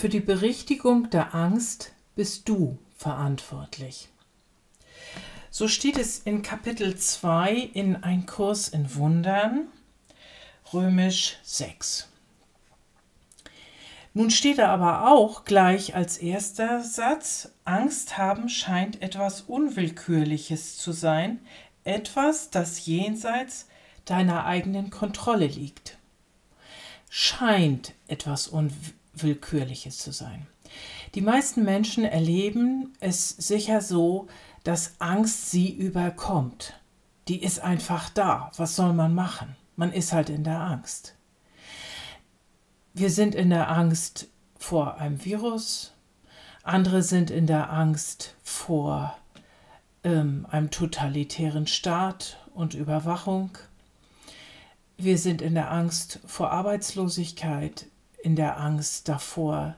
Für die Berichtigung der Angst bist du verantwortlich. So steht es in Kapitel 2 in Ein Kurs in Wundern, römisch 6. Nun steht da aber auch gleich als erster Satz, Angst haben scheint etwas Unwillkürliches zu sein, etwas, das jenseits deiner eigenen Kontrolle liegt. Scheint etwas Unwillkürliches Willkürliches zu sein. Die meisten Menschen erleben es sicher so, dass Angst sie überkommt. Die ist einfach da. Was soll man machen? Man ist halt in der Angst. Wir sind in der Angst vor einem Virus, andere sind in der Angst vor ähm, einem totalitären Staat und Überwachung. Wir sind in der Angst vor Arbeitslosigkeit, in der Angst davor,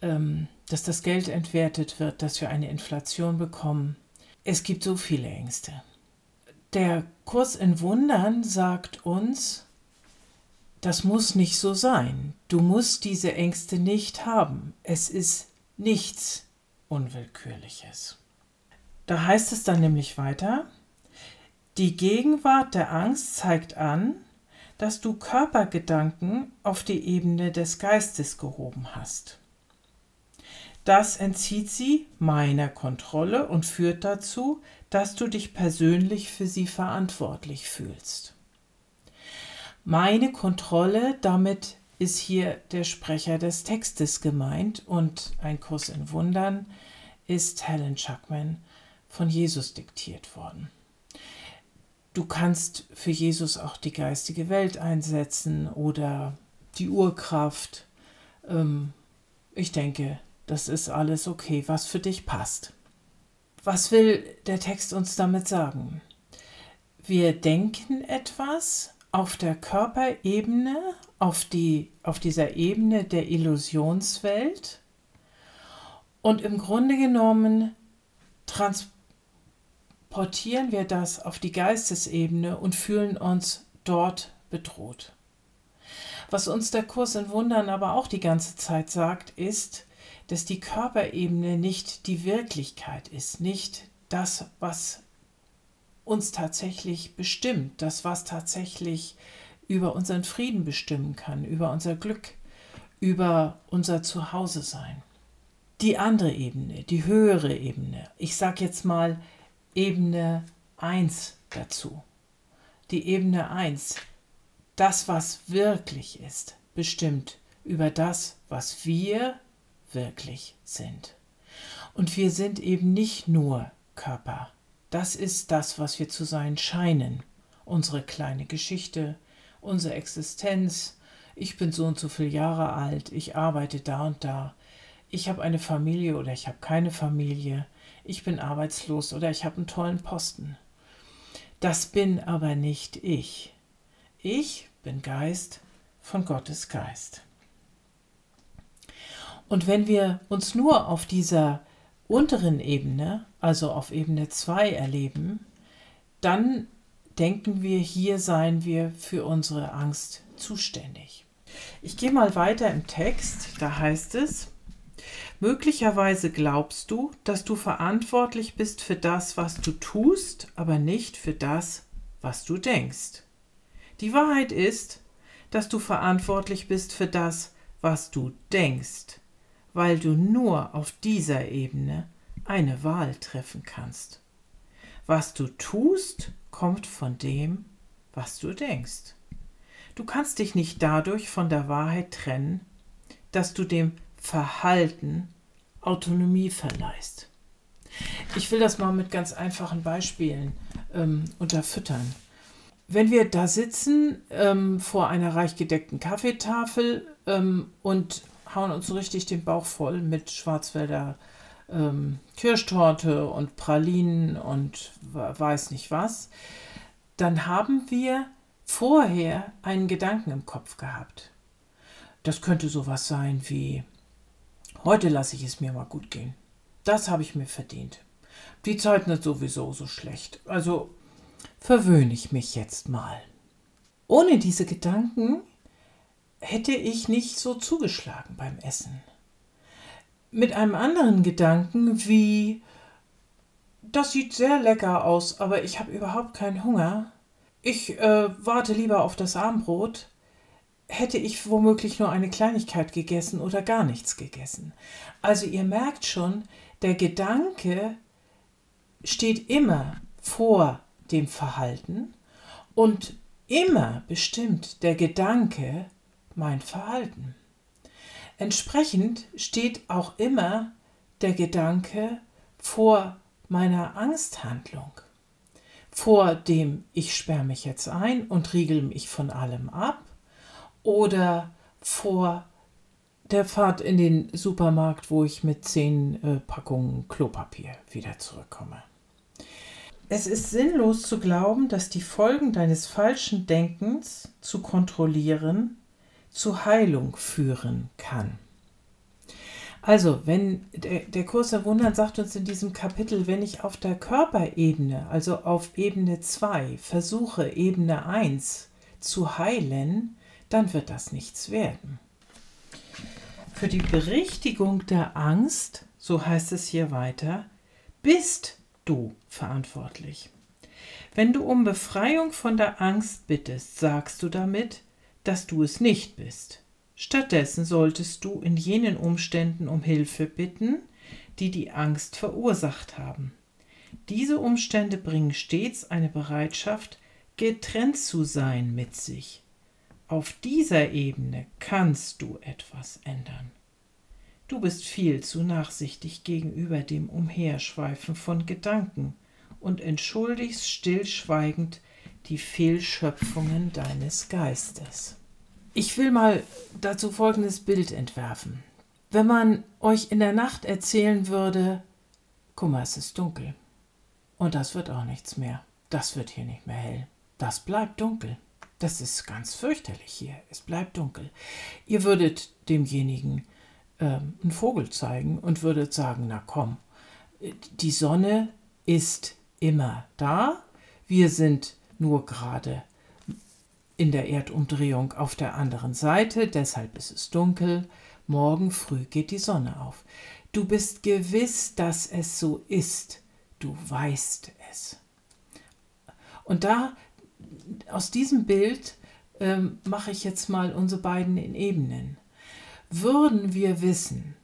ähm, dass das Geld entwertet wird, dass wir eine Inflation bekommen. Es gibt so viele Ängste. Der Kurs in Wundern sagt uns, das muss nicht so sein. Du musst diese Ängste nicht haben. Es ist nichts Unwillkürliches. Da heißt es dann nämlich weiter, die Gegenwart der Angst zeigt an, dass du Körpergedanken auf die Ebene des Geistes gehoben hast. Das entzieht sie meiner Kontrolle und führt dazu, dass du dich persönlich für sie verantwortlich fühlst. Meine Kontrolle, damit ist hier der Sprecher des Textes gemeint und ein Kurs in Wundern ist Helen Chuckman von Jesus diktiert worden. Du kannst für Jesus auch die geistige Welt einsetzen oder die Urkraft. Ähm, ich denke, das ist alles okay, was für dich passt. Was will der Text uns damit sagen? Wir denken etwas auf der Körperebene, auf, die, auf dieser Ebene der Illusionswelt und im Grunde genommen transportieren portieren wir das auf die Geistesebene und fühlen uns dort bedroht. Was uns der Kurs in Wundern aber auch die ganze Zeit sagt, ist, dass die Körperebene nicht die Wirklichkeit ist, nicht das, was uns tatsächlich bestimmt, das, was tatsächlich über unseren Frieden bestimmen kann, über unser Glück, über unser Zuhause sein. Die andere Ebene, die höhere Ebene, ich sage jetzt mal Ebene 1 dazu. Die Ebene 1, das, was wirklich ist, bestimmt über das, was wir wirklich sind. Und wir sind eben nicht nur Körper. Das ist das, was wir zu sein scheinen. Unsere kleine Geschichte, unsere Existenz. Ich bin so und so viele Jahre alt, ich arbeite da und da. Ich habe eine Familie oder ich habe keine Familie ich bin arbeitslos oder ich habe einen tollen Posten. Das bin aber nicht ich. Ich bin Geist von Gottes Geist. Und wenn wir uns nur auf dieser unteren Ebene, also auf Ebene 2 erleben, dann denken wir, hier seien wir für unsere Angst zuständig. Ich gehe mal weiter im Text, da heißt es, Möglicherweise glaubst du, dass du verantwortlich bist für das, was du tust, aber nicht für das, was du denkst. Die Wahrheit ist, dass du verantwortlich bist für das, was du denkst, weil du nur auf dieser Ebene eine Wahl treffen kannst. Was du tust, kommt von dem, was du denkst. Du kannst dich nicht dadurch von der Wahrheit trennen, dass du dem Verhalten Autonomie verleihst. Ich will das mal mit ganz einfachen Beispielen ähm, unterfüttern. Wenn wir da sitzen ähm, vor einer reich gedeckten Kaffeetafel ähm, und hauen uns richtig den Bauch voll mit Schwarzwälder ähm, Kirschtorte und Pralinen und weiß nicht was, dann haben wir vorher einen Gedanken im Kopf gehabt. Das könnte sowas sein wie, heute lasse ich es mir mal gut gehen. Das habe ich mir verdient. Die Zeiten sind sowieso so schlecht. Also verwöhne ich mich jetzt mal. Ohne diese Gedanken hätte ich nicht so zugeschlagen beim Essen. Mit einem anderen Gedanken wie, das sieht sehr lecker aus, aber ich habe überhaupt keinen Hunger. Ich äh, warte lieber auf das Abendbrot. Hätte ich womöglich nur eine Kleinigkeit gegessen oder gar nichts gegessen. Also ihr merkt schon, der Gedanke steht immer vor dem Verhalten und immer bestimmt der Gedanke mein Verhalten. Entsprechend steht auch immer der Gedanke vor meiner Angsthandlung, vor dem ich sperre mich jetzt ein und riegel mich von allem ab oder vor der Fahrt in den Supermarkt, wo ich mit zehn äh, Packungen Klopapier wieder zurückkomme. Es ist sinnlos zu glauben, dass die Folgen deines falschen Denkens zu kontrollieren zu Heilung führen kann. Also, wenn der, der Kurs der Wundern sagt uns in diesem Kapitel, wenn ich auf der Körperebene, also auf Ebene 2, versuche, Ebene 1 zu heilen, dann wird das nichts werden. Für die Berichtigung der Angst, so heißt es hier weiter, bist du verantwortlich. Wenn du um Befreiung von der Angst bittest, sagst du damit, dass du es nicht bist. Stattdessen solltest du in jenen Umständen um Hilfe bitten, die die Angst verursacht haben. Diese Umstände bringen stets eine Bereitschaft, getrennt zu sein mit sich. Auf dieser Ebene kannst du etwas ändern. Du bist viel zu nachsichtig gegenüber dem Umherschweifen von Gedanken und entschuldigst stillschweigend die Fehlschöpfungen deines Geistes. Ich will mal dazu folgendes Bild entwerfen. Wenn man euch in der Nacht erzählen würde, guck mal, es ist dunkel. Und das wird auch nichts mehr. Das wird hier nicht mehr hell. Das bleibt dunkel. Das ist ganz fürchterlich hier. Es bleibt dunkel. Ihr würdet demjenigen ähm, einen Vogel zeigen und würdet sagen, na komm, die Sonne ist immer da. Wir sind nur gerade in der Erdumdrehung auf der anderen Seite, deshalb ist es dunkel. Morgen früh geht die Sonne auf. Du bist gewiss, dass es so ist. Du weißt es. Und da, aus diesem Bild, ähm, mache ich jetzt mal unsere beiden in Ebenen. Würden wir wissen,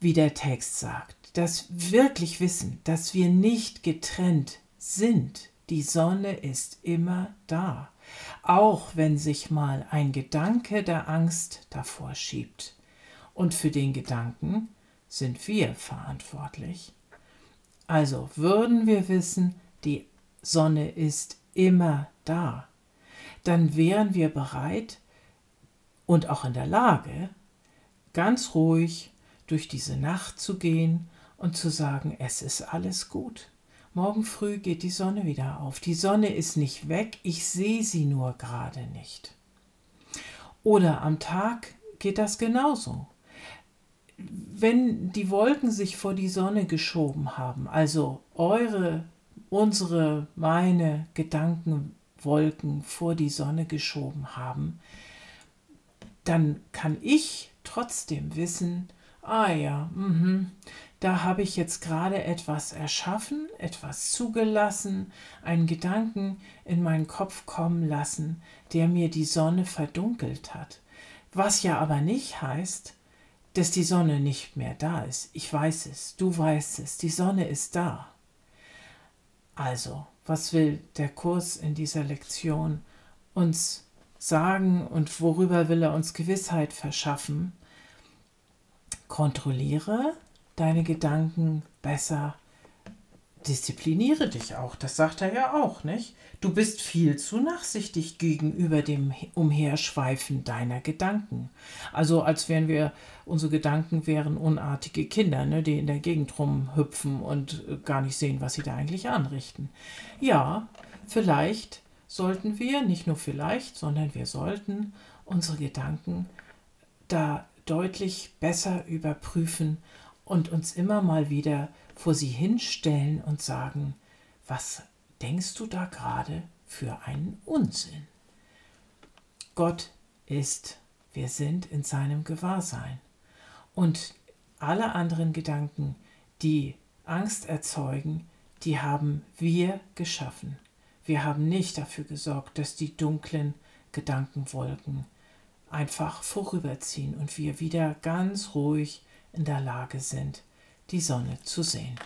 wie der Text sagt, dass wirklich wissen, dass wir nicht getrennt sind, die Sonne ist immer da, auch wenn sich mal ein Gedanke der Angst davor schiebt. Und für den Gedanken sind wir verantwortlich. Also würden wir wissen, die Sonne ist immer da, dann wären wir bereit und auch in der Lage, ganz ruhig durch diese Nacht zu gehen und zu sagen, es ist alles gut. Morgen früh geht die Sonne wieder auf. Die Sonne ist nicht weg, ich sehe sie nur gerade nicht. Oder am Tag geht das genauso. Wenn die Wolken sich vor die Sonne geschoben haben, also eure, unsere, meine Gedankenwolken vor die Sonne geschoben haben, dann kann ich trotzdem wissen, ah ja, mh, da habe ich jetzt gerade etwas erschaffen, etwas zugelassen, einen Gedanken in meinen Kopf kommen lassen, der mir die Sonne verdunkelt hat. Was ja aber nicht heißt, dass die Sonne nicht mehr da ist. Ich weiß es, du weißt es, die Sonne ist da. Also, was will der Kurs in dieser Lektion uns sagen und worüber will er uns Gewissheit verschaffen? Kontrolliere deine Gedanken besser, diszipliniere dich auch, das sagt er ja auch, nicht? Du bist viel zu nachsichtig gegenüber dem Umherschweifen deiner Gedanken. Also als wären wir, unsere Gedanken wären unartige Kinder, ne, die in der Gegend rumhüpfen und äh, gar nicht sehen, was sie da eigentlich anrichten. Ja, vielleicht sollten wir, nicht nur vielleicht, sondern wir sollten unsere Gedanken da deutlich besser überprüfen und uns immer mal wieder vor sie hinstellen und sagen, was denkst du da gerade für einen Unsinn? Gott ist, wir sind in seinem Gewahrsein. Und alle anderen Gedanken, die Angst erzeugen, die haben wir geschaffen. Wir haben nicht dafür gesorgt, dass die dunklen Gedankenwolken einfach vorüberziehen und wir wieder ganz ruhig in der Lage sind, die Sonne zu sehen.